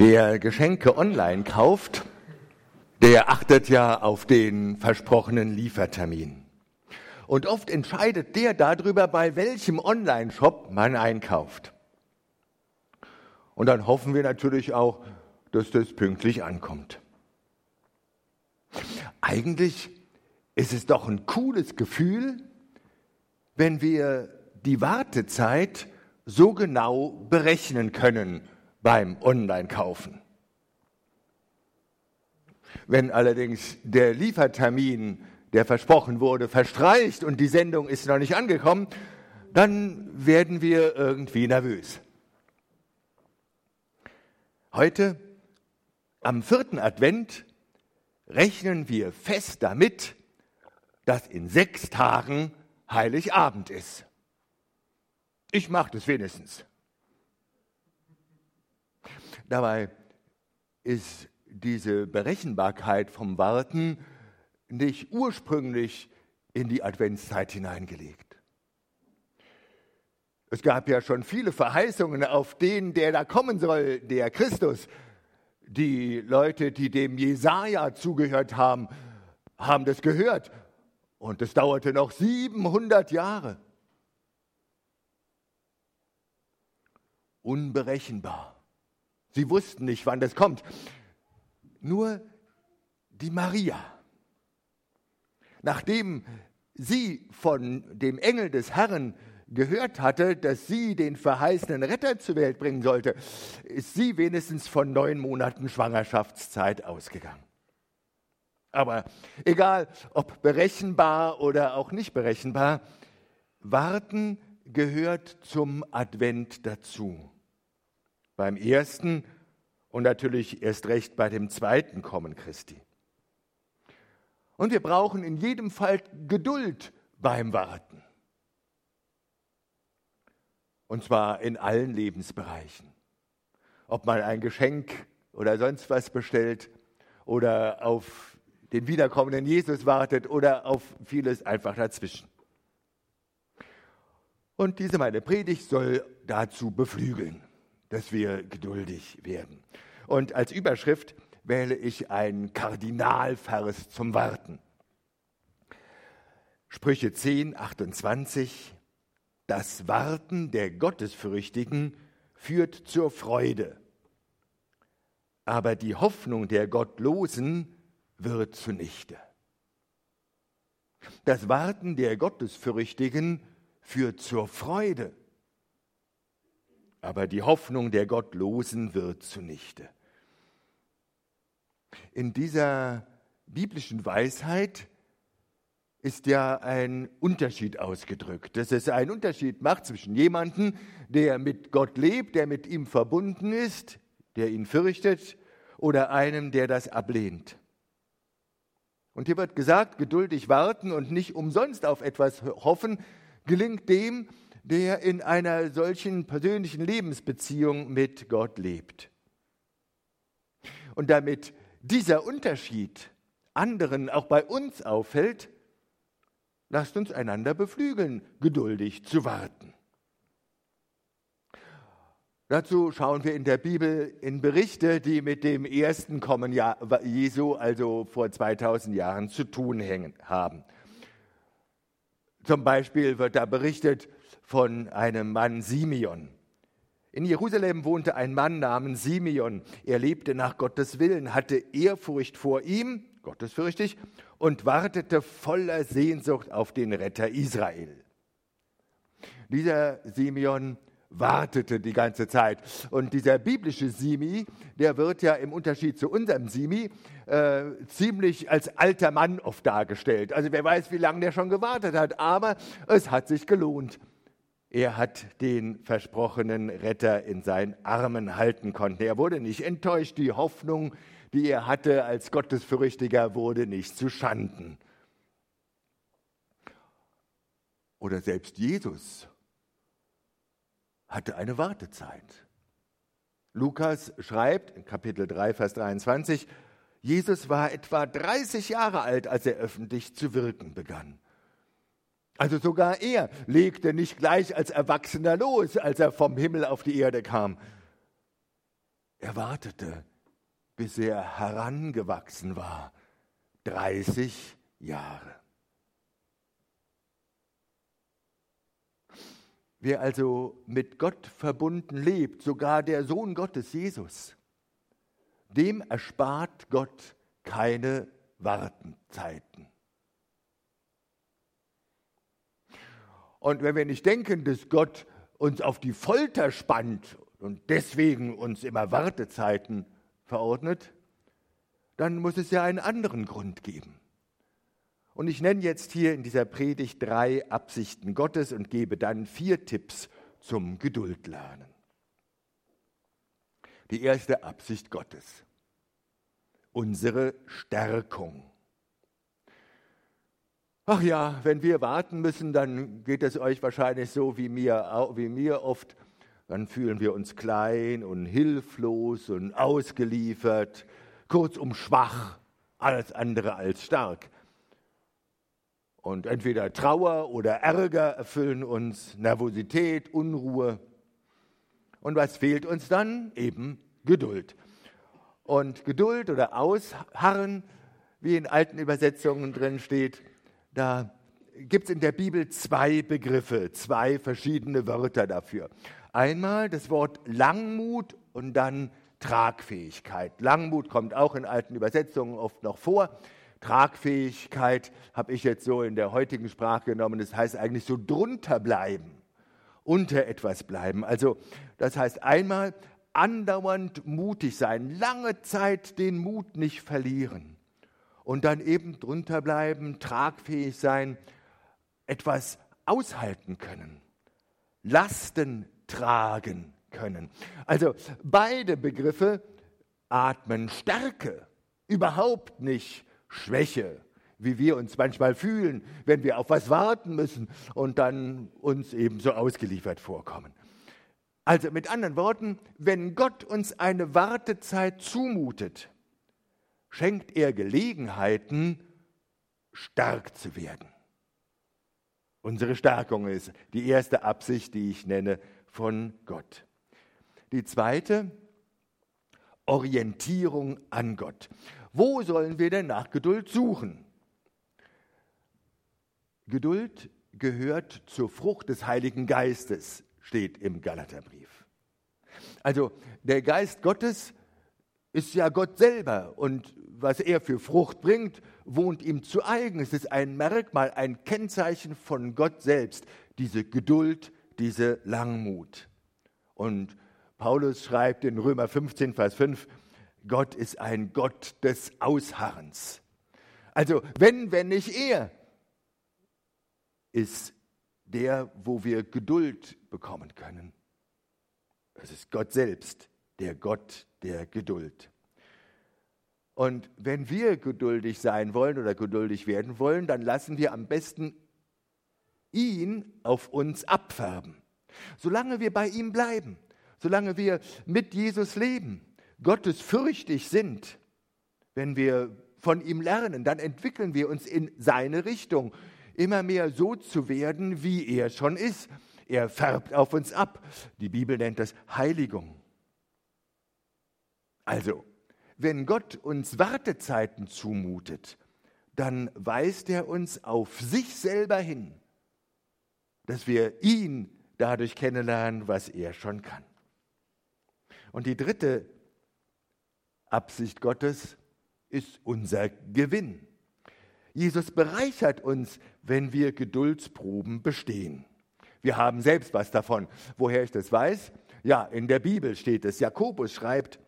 Wer Geschenke online kauft, der achtet ja auf den versprochenen Liefertermin. Und oft entscheidet der darüber, bei welchem Online-Shop man einkauft. Und dann hoffen wir natürlich auch, dass das pünktlich ankommt. Eigentlich ist es doch ein cooles Gefühl, wenn wir die Wartezeit so genau berechnen können beim Online-Kaufen. Wenn allerdings der Liefertermin, der versprochen wurde, verstreicht und die Sendung ist noch nicht angekommen, dann werden wir irgendwie nervös. Heute, am vierten Advent, rechnen wir fest damit, dass in sechs Tagen Heiligabend ist. Ich mache das wenigstens. Dabei ist diese Berechenbarkeit vom Warten nicht ursprünglich in die Adventszeit hineingelegt. Es gab ja schon viele Verheißungen auf den, der da kommen soll, der Christus. Die Leute, die dem Jesaja zugehört haben, haben das gehört. Und es dauerte noch 700 Jahre. Unberechenbar. Sie wussten nicht, wann das kommt. Nur die Maria. Nachdem sie von dem Engel des Herrn gehört hatte, dass sie den verheißenen Retter zur Welt bringen sollte, ist sie wenigstens von neun Monaten Schwangerschaftszeit ausgegangen. Aber egal, ob berechenbar oder auch nicht berechenbar, Warten gehört zum Advent dazu. Beim ersten und natürlich erst recht bei dem zweiten Kommen Christi. Und wir brauchen in jedem Fall Geduld beim Warten. Und zwar in allen Lebensbereichen. Ob man ein Geschenk oder sonst was bestellt oder auf den wiederkommenden Jesus wartet oder auf vieles einfach dazwischen. Und diese meine Predigt soll dazu beflügeln, dass wir geduldig werden. Und als Überschrift wähle ich einen Kardinalvers zum Warten. Sprüche 10, 28. Das Warten der Gottesfürchtigen führt zur Freude, aber die Hoffnung der Gottlosen wird zunichte. Das Warten der Gottesfürchtigen führt zur Freude, aber die Hoffnung der Gottlosen wird zunichte. In dieser biblischen Weisheit ist ja ein Unterschied ausgedrückt. Dass es einen Unterschied macht zwischen jemandem, der mit Gott lebt, der mit ihm verbunden ist, der ihn fürchtet, oder einem, der das ablehnt. Und hier wird gesagt, geduldig warten und nicht umsonst auf etwas hoffen, gelingt dem, der in einer solchen persönlichen Lebensbeziehung mit Gott lebt. Und damit dieser Unterschied anderen auch bei uns auffällt, Lasst uns einander beflügeln, geduldig zu warten. Dazu schauen wir in der Bibel in Berichte, die mit dem ersten Kommen Jesu, also vor 2000 Jahren, zu tun haben. Zum Beispiel wird da berichtet von einem Mann Simeon. In Jerusalem wohnte ein Mann namens Simeon. Er lebte nach Gottes Willen, hatte Ehrfurcht vor ihm, gottesfürchtig, und wartete voller Sehnsucht auf den Retter Israel. Dieser Simeon wartete die ganze Zeit. Und dieser biblische Simi, der wird ja im Unterschied zu unserem Simi äh, ziemlich als alter Mann oft dargestellt. Also wer weiß, wie lange der schon gewartet hat, aber es hat sich gelohnt. Er hat den versprochenen Retter in seinen Armen halten können. Er wurde nicht enttäuscht. Die Hoffnung, die er hatte als Gottesfürchtiger, wurde nicht zu Schanden. Oder selbst Jesus hatte eine Wartezeit. Lukas schreibt in Kapitel 3, Vers 23, Jesus war etwa 30 Jahre alt, als er öffentlich zu wirken begann. Also sogar er legte nicht gleich als Erwachsener los, als er vom Himmel auf die Erde kam, Er wartete, bis er herangewachsen war. 30 Jahre. Wer also mit Gott verbunden lebt, sogar der Sohn Gottes Jesus, dem erspart Gott keine Wartenzeiten. Und wenn wir nicht denken, dass Gott uns auf die Folter spannt und deswegen uns immer Wartezeiten verordnet, dann muss es ja einen anderen Grund geben. Und ich nenne jetzt hier in dieser Predigt drei Absichten Gottes und gebe dann vier Tipps zum Geduldlernen. Die erste Absicht Gottes. Unsere Stärkung. Ach ja, wenn wir warten müssen, dann geht es euch wahrscheinlich so wie mir, wie mir oft. Dann fühlen wir uns klein und hilflos und ausgeliefert, kurzum schwach, alles andere als stark. Und entweder Trauer oder Ärger erfüllen uns, Nervosität, Unruhe. Und was fehlt uns dann? Eben Geduld. Und Geduld oder Ausharren, wie in alten Übersetzungen drin steht, da gibt es in der Bibel zwei Begriffe, zwei verschiedene Wörter dafür. Einmal das Wort Langmut und dann Tragfähigkeit. Langmut kommt auch in alten Übersetzungen oft noch vor. Tragfähigkeit habe ich jetzt so in der heutigen Sprache genommen. Das heißt eigentlich so drunter bleiben, unter etwas bleiben. Also das heißt einmal andauernd mutig sein, lange Zeit den Mut nicht verlieren und dann eben drunter bleiben, tragfähig sein, etwas aushalten können, Lasten tragen können. Also beide Begriffe atmen Stärke, überhaupt nicht Schwäche, wie wir uns manchmal fühlen, wenn wir auf was warten müssen und dann uns eben so ausgeliefert vorkommen. Also mit anderen Worten, wenn Gott uns eine Wartezeit zumutet, schenkt er Gelegenheiten, stark zu werden. Unsere Stärkung ist die erste Absicht, die ich nenne, von Gott. Die zweite, Orientierung an Gott. Wo sollen wir denn nach Geduld suchen? Geduld gehört zur Frucht des Heiligen Geistes, steht im Galaterbrief. Also der Geist Gottes ist ja Gott selber und was er für Frucht bringt, wohnt ihm zu eigen. Es ist ein Merkmal, ein Kennzeichen von Gott selbst, diese Geduld, diese Langmut. Und Paulus schreibt in Römer 15, Vers 5, Gott ist ein Gott des Ausharrens. Also wenn, wenn nicht er, ist der, wo wir Geduld bekommen können. Es ist Gott selbst, der Gott der Geduld. Und wenn wir geduldig sein wollen oder geduldig werden wollen, dann lassen wir am besten ihn auf uns abfärben. Solange wir bei ihm bleiben, solange wir mit Jesus leben, Gottes fürchtig sind, wenn wir von ihm lernen, dann entwickeln wir uns in seine Richtung, immer mehr so zu werden, wie er schon ist. Er färbt auf uns ab. Die Bibel nennt das Heiligung. Also, wenn Gott uns Wartezeiten zumutet, dann weist er uns auf sich selber hin, dass wir ihn dadurch kennenlernen, was er schon kann. Und die dritte Absicht Gottes ist unser Gewinn. Jesus bereichert uns, wenn wir Geduldsproben bestehen. Wir haben selbst was davon. Woher ich das weiß? Ja, in der Bibel steht es. Jakobus schreibt,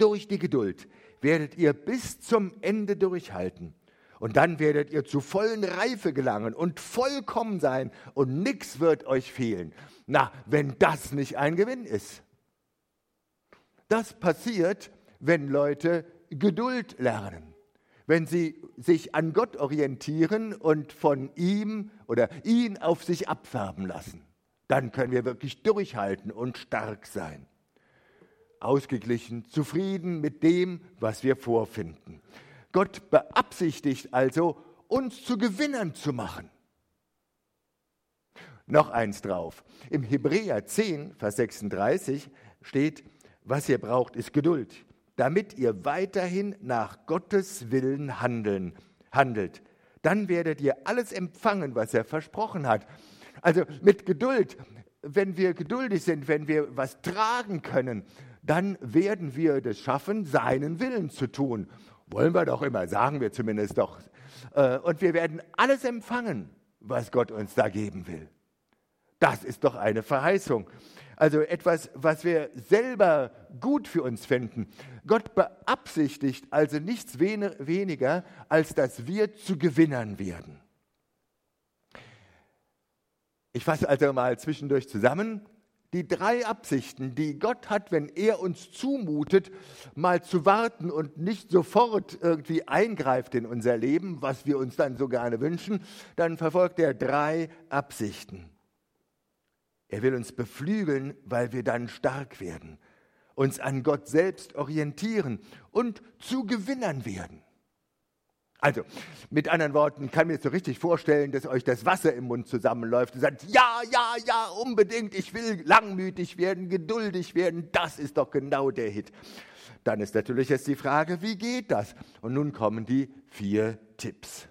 durch die Geduld werdet ihr bis zum Ende durchhalten. Und dann werdet ihr zu vollen Reife gelangen und vollkommen sein und nichts wird euch fehlen. Na, wenn das nicht ein Gewinn ist. Das passiert, wenn Leute Geduld lernen, wenn sie sich an Gott orientieren und von ihm oder ihn auf sich abfärben lassen. Dann können wir wirklich durchhalten und stark sein. Ausgeglichen, zufrieden mit dem, was wir vorfinden. Gott beabsichtigt also, uns zu Gewinnern zu machen. Noch eins drauf. Im Hebräer 10, Vers 36 steht, Was ihr braucht, ist Geduld, damit ihr weiterhin nach Gottes Willen handeln, handelt. Dann werdet ihr alles empfangen, was er versprochen hat. Also mit Geduld, wenn wir geduldig sind, wenn wir was tragen können, dann werden wir das schaffen, seinen Willen zu tun. Wollen wir doch immer, sagen wir zumindest doch. Äh, und wir werden alles empfangen, was Gott uns da geben will. Das ist doch eine Verheißung. Also etwas, was wir selber gut für uns finden. Gott beabsichtigt also nichts weniger, als dass wir zu Gewinnern werden. Ich fasse also mal zwischendurch zusammen. Die drei Absichten, die Gott hat, wenn er uns zumutet, mal zu warten und nicht sofort irgendwie eingreift in unser Leben, was wir uns dann so gerne wünschen, dann verfolgt er drei Absichten. Er will uns beflügeln, weil wir dann stark werden, uns an Gott selbst orientieren und zu Gewinnern werden. Also, mit anderen Worten, kann mir so richtig vorstellen, dass euch das Wasser im Mund zusammenläuft und sagt, ja, ja, ja, unbedingt, ich will langmütig werden, geduldig werden, das ist doch genau der Hit. Dann ist natürlich jetzt die Frage, wie geht das? Und nun kommen die vier Tipps.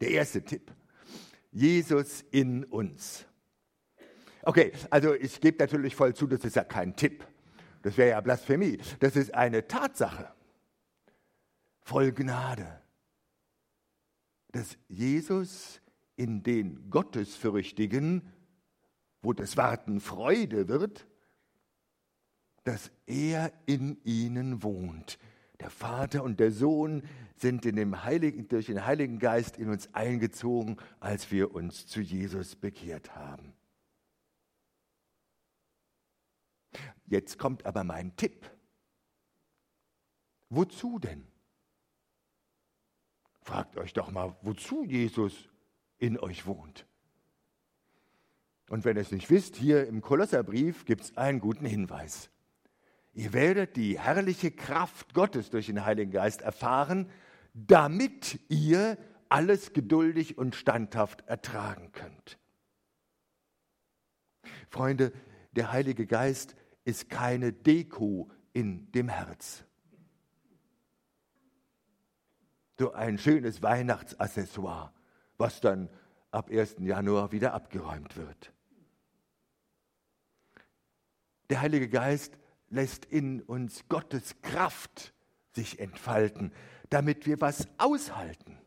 Der erste Tipp. Jesus in uns. Okay, also ich gebe natürlich voll zu, das ist ja kein Tipp. Das wäre ja Blasphemie. Das ist eine Tatsache. Voll Gnade. Dass Jesus in den Gottesfürchtigen, wo das Warten Freude wird, dass er in ihnen wohnt. Der Vater und der Sohn sind in dem Heiligen, durch den Heiligen Geist in uns eingezogen, als wir uns zu Jesus bekehrt haben. Jetzt kommt aber mein Tipp. Wozu denn? Fragt euch doch mal, wozu Jesus in euch wohnt. Und wenn ihr es nicht wisst, hier im Kolosserbrief gibt es einen guten Hinweis. Ihr werdet die herrliche Kraft Gottes durch den Heiligen Geist erfahren, damit ihr alles geduldig und standhaft ertragen könnt. Freunde, der Heilige Geist ist keine Deko in dem Herz. So ein schönes Weihnachtsaccessoire, was dann ab 1. Januar wieder abgeräumt wird. Der Heilige Geist lässt in uns Gottes Kraft sich entfalten, damit wir was aushalten,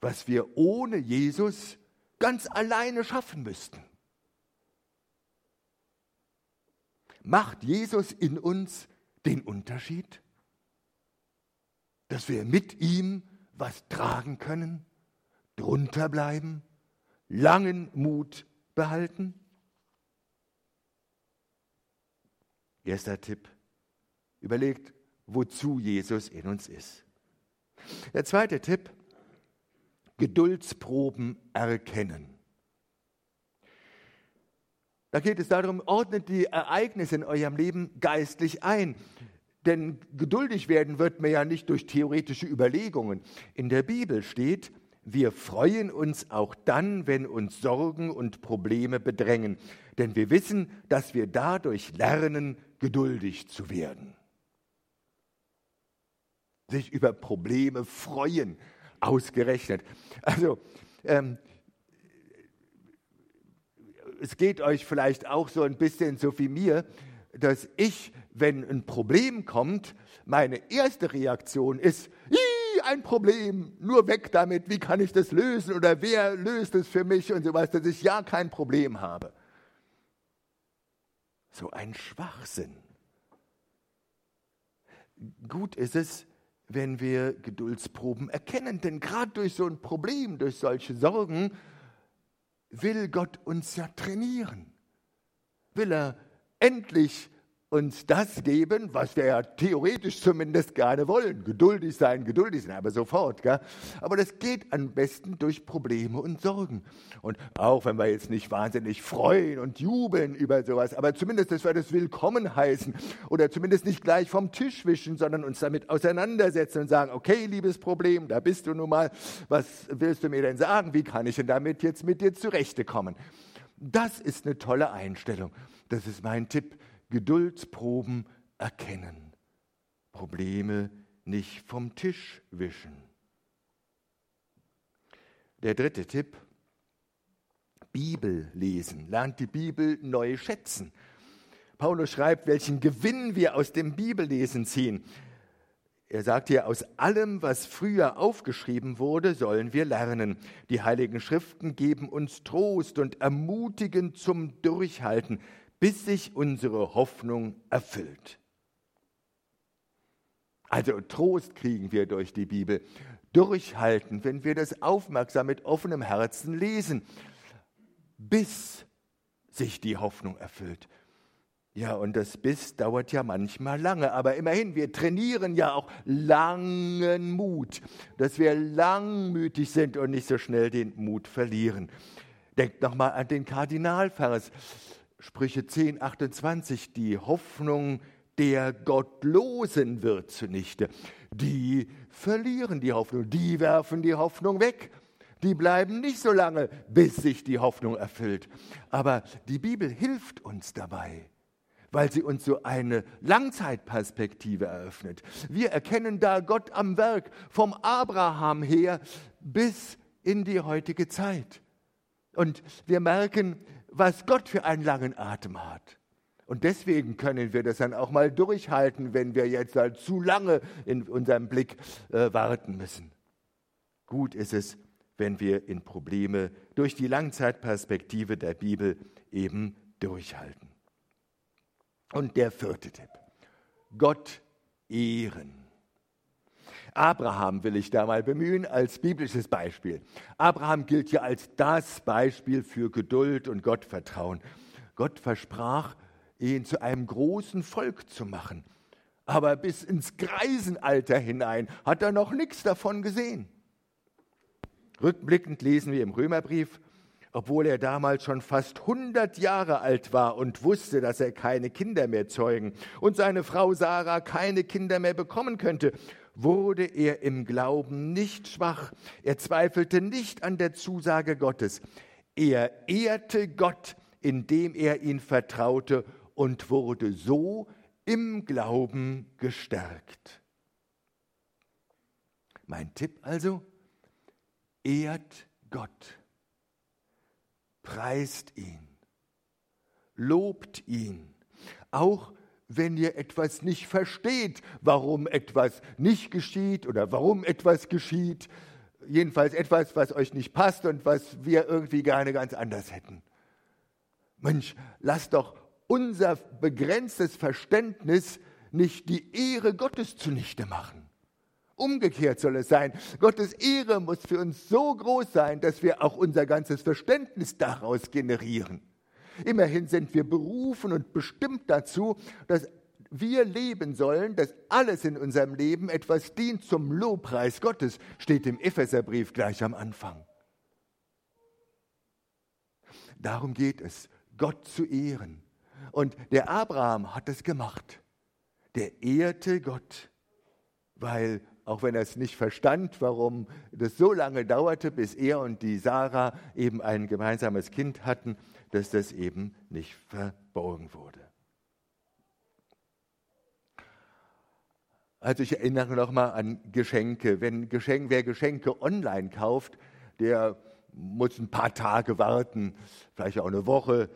was wir ohne Jesus ganz alleine schaffen müssten. Macht Jesus in uns den Unterschied? Dass wir mit ihm was tragen können, drunter bleiben, langen Mut behalten? Erster Tipp. Überlegt, wozu Jesus in uns ist. Der zweite Tipp. Geduldsproben erkennen. Da geht es darum, ordnet die Ereignisse in eurem Leben geistlich ein. Denn geduldig werden wird man ja nicht durch theoretische Überlegungen. In der Bibel steht, wir freuen uns auch dann, wenn uns Sorgen und Probleme bedrängen. Denn wir wissen, dass wir dadurch lernen, geduldig zu werden. Sich über Probleme freuen, ausgerechnet. Also, ähm, es geht euch vielleicht auch so ein bisschen so wie mir, dass ich, wenn ein Problem kommt, meine erste Reaktion ist, ein Problem, nur weg damit, wie kann ich das lösen oder wer löst es für mich und so was, dass ich ja kein Problem habe. So ein Schwachsinn. Gut ist es, wenn wir Geduldsproben erkennen, denn gerade durch so ein Problem, durch solche Sorgen, will Gott uns ja trainieren. Will er endlich uns das geben, was wir ja theoretisch zumindest gerne wollen. Geduldig sein, geduldig sein, aber sofort. Gell? Aber das geht am besten durch Probleme und Sorgen. Und auch wenn wir jetzt nicht wahnsinnig freuen und jubeln über sowas, aber zumindest, dass wir das willkommen heißen oder zumindest nicht gleich vom Tisch wischen, sondern uns damit auseinandersetzen und sagen, okay, liebes Problem, da bist du nun mal, was willst du mir denn sagen? Wie kann ich denn damit jetzt mit dir zurechtkommen? Das ist eine tolle Einstellung. Das ist mein Tipp. Geduldsproben erkennen. Probleme nicht vom Tisch wischen. Der dritte Tipp. Bibel lesen. Lernt die Bibel neu schätzen. Paulus schreibt, welchen Gewinn wir aus dem Bibellesen ziehen. Er sagt hier, aus allem, was früher aufgeschrieben wurde, sollen wir lernen. Die heiligen Schriften geben uns Trost und ermutigen zum Durchhalten, bis sich unsere Hoffnung erfüllt. Also Trost kriegen wir durch die Bibel. Durchhalten, wenn wir das aufmerksam mit offenem Herzen lesen, bis sich die Hoffnung erfüllt. Ja, und das Biss dauert ja manchmal lange, aber immerhin, wir trainieren ja auch langen Mut, dass wir langmütig sind und nicht so schnell den Mut verlieren. Denkt nochmal an den Kardinalvers, Sprüche 10, 28, die Hoffnung der Gottlosen wird zunichte. Die verlieren die Hoffnung, die werfen die Hoffnung weg. Die bleiben nicht so lange, bis sich die Hoffnung erfüllt. Aber die Bibel hilft uns dabei weil sie uns so eine Langzeitperspektive eröffnet. Wir erkennen da Gott am Werk, vom Abraham her bis in die heutige Zeit. Und wir merken, was Gott für einen langen Atem hat. Und deswegen können wir das dann auch mal durchhalten, wenn wir jetzt halt zu lange in unserem Blick äh, warten müssen. Gut ist es, wenn wir in Probleme durch die Langzeitperspektive der Bibel eben durchhalten. Und der vierte Tipp. Gott ehren. Abraham will ich da mal bemühen als biblisches Beispiel. Abraham gilt ja als das Beispiel für Geduld und Gottvertrauen. Gott versprach, ihn zu einem großen Volk zu machen. Aber bis ins Greisenalter hinein hat er noch nichts davon gesehen. Rückblickend lesen wir im Römerbrief, obwohl er damals schon fast 100 Jahre alt war und wusste, dass er keine Kinder mehr zeugen und seine Frau Sarah keine Kinder mehr bekommen könnte, wurde er im Glauben nicht schwach. Er zweifelte nicht an der Zusage Gottes. Er ehrte Gott, indem er ihn vertraute und wurde so im Glauben gestärkt. Mein Tipp also, ehrt Gott preist ihn, lobt ihn, auch wenn ihr etwas nicht versteht, warum etwas nicht geschieht oder warum etwas geschieht, jedenfalls etwas, was euch nicht passt und was wir irgendwie gerne ganz anders hätten. Mensch, lasst doch unser begrenztes Verständnis nicht die Ehre Gottes zunichte machen. Umgekehrt soll es sein. Gottes Ehre muss für uns so groß sein, dass wir auch unser ganzes Verständnis daraus generieren. Immerhin sind wir berufen und bestimmt dazu, dass wir leben sollen, dass alles in unserem Leben etwas dient zum Lobpreis Gottes, steht im Epheserbrief gleich am Anfang. Darum geht es, Gott zu ehren. Und der Abraham hat es gemacht. Der ehrte Gott, weil auch wenn er es nicht verstand, warum das so lange dauerte, bis er und die Sarah eben ein gemeinsames Kind hatten, dass das eben nicht verborgen wurde. Also ich erinnere noch mal an Geschenke. Wenn Geschenk, wer Geschenke online kauft, der muss ein paar Tage warten, vielleicht auch eine Woche,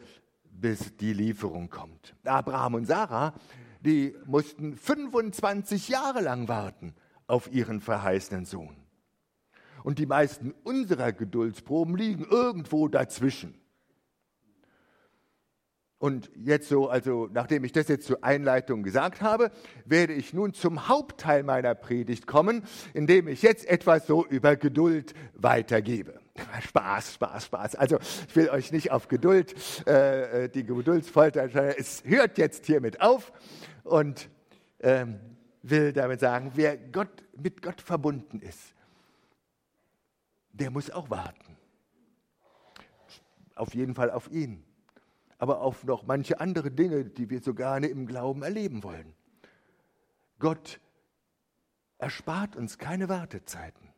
bis die Lieferung kommt. Abraham und Sarah, die mussten 25 Jahre lang warten auf ihren verheißenen Sohn. Und die meisten unserer Geduldsproben liegen irgendwo dazwischen. Und jetzt so, also nachdem ich das jetzt zur Einleitung gesagt habe, werde ich nun zum Hauptteil meiner Predigt kommen, indem ich jetzt etwas so über Geduld weitergebe. Spaß, Spaß, Spaß. Also ich will euch nicht auf Geduld, äh, äh die Geduldsfolter, es hört jetzt hiermit auf und ähm, will damit sagen, wer Gott, mit Gott verbunden ist, der muss auch warten. Auf jeden Fall auf ihn, aber auf noch manche andere Dinge, die wir so gerne im Glauben erleben wollen. Gott erspart uns keine Wartezeiten,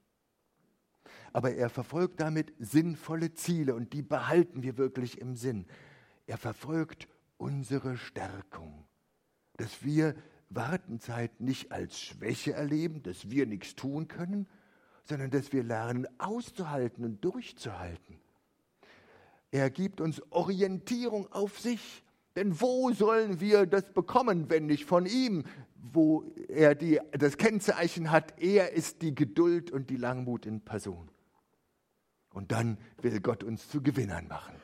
aber er verfolgt damit sinnvolle Ziele und die behalten wir wirklich im Sinn. Er verfolgt unsere Stärkung, dass wir Wartenzeit nicht als Schwäche erleben, dass wir nichts tun können, sondern dass wir lernen auszuhalten und durchzuhalten. Er gibt uns Orientierung auf sich. Denn wo sollen wir das bekommen, wenn nicht von ihm, wo er die, das Kennzeichen hat, er ist die Geduld und die Langmut in Person. Und dann will Gott uns zu Gewinnern machen.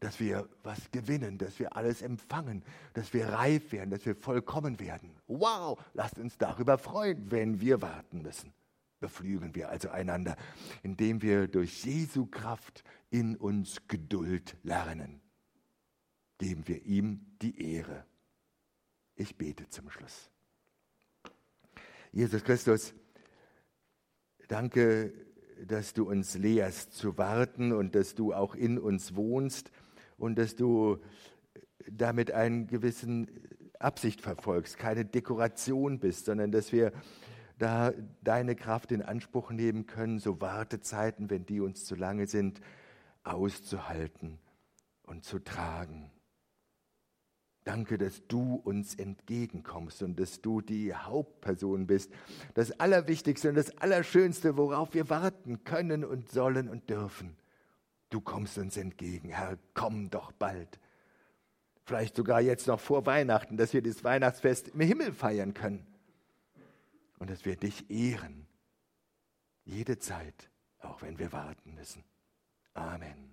Dass wir was gewinnen, dass wir alles empfangen, dass wir reif werden, dass wir vollkommen werden. Wow, lasst uns darüber freuen, wenn wir warten müssen. Beflügeln wir also einander, indem wir durch Jesu Kraft in uns Geduld lernen. Geben wir ihm die Ehre. Ich bete zum Schluss. Jesus Christus, danke, dass du uns lehrst zu warten und dass du auch in uns wohnst und dass du damit einen gewissen Absicht verfolgst, keine Dekoration bist, sondern dass wir da deine Kraft in Anspruch nehmen können, so Wartezeiten, wenn die uns zu lange sind, auszuhalten und zu tragen. Danke, dass du uns entgegenkommst und dass du die Hauptperson bist. Das Allerwichtigste und das Allerschönste, worauf wir warten können und sollen und dürfen. Du kommst uns entgegen. Herr, komm doch bald. Vielleicht sogar jetzt noch vor Weihnachten, dass wir das Weihnachtsfest im Himmel feiern können. Und dass wir dich ehren. Jede Zeit, auch wenn wir warten müssen. Amen.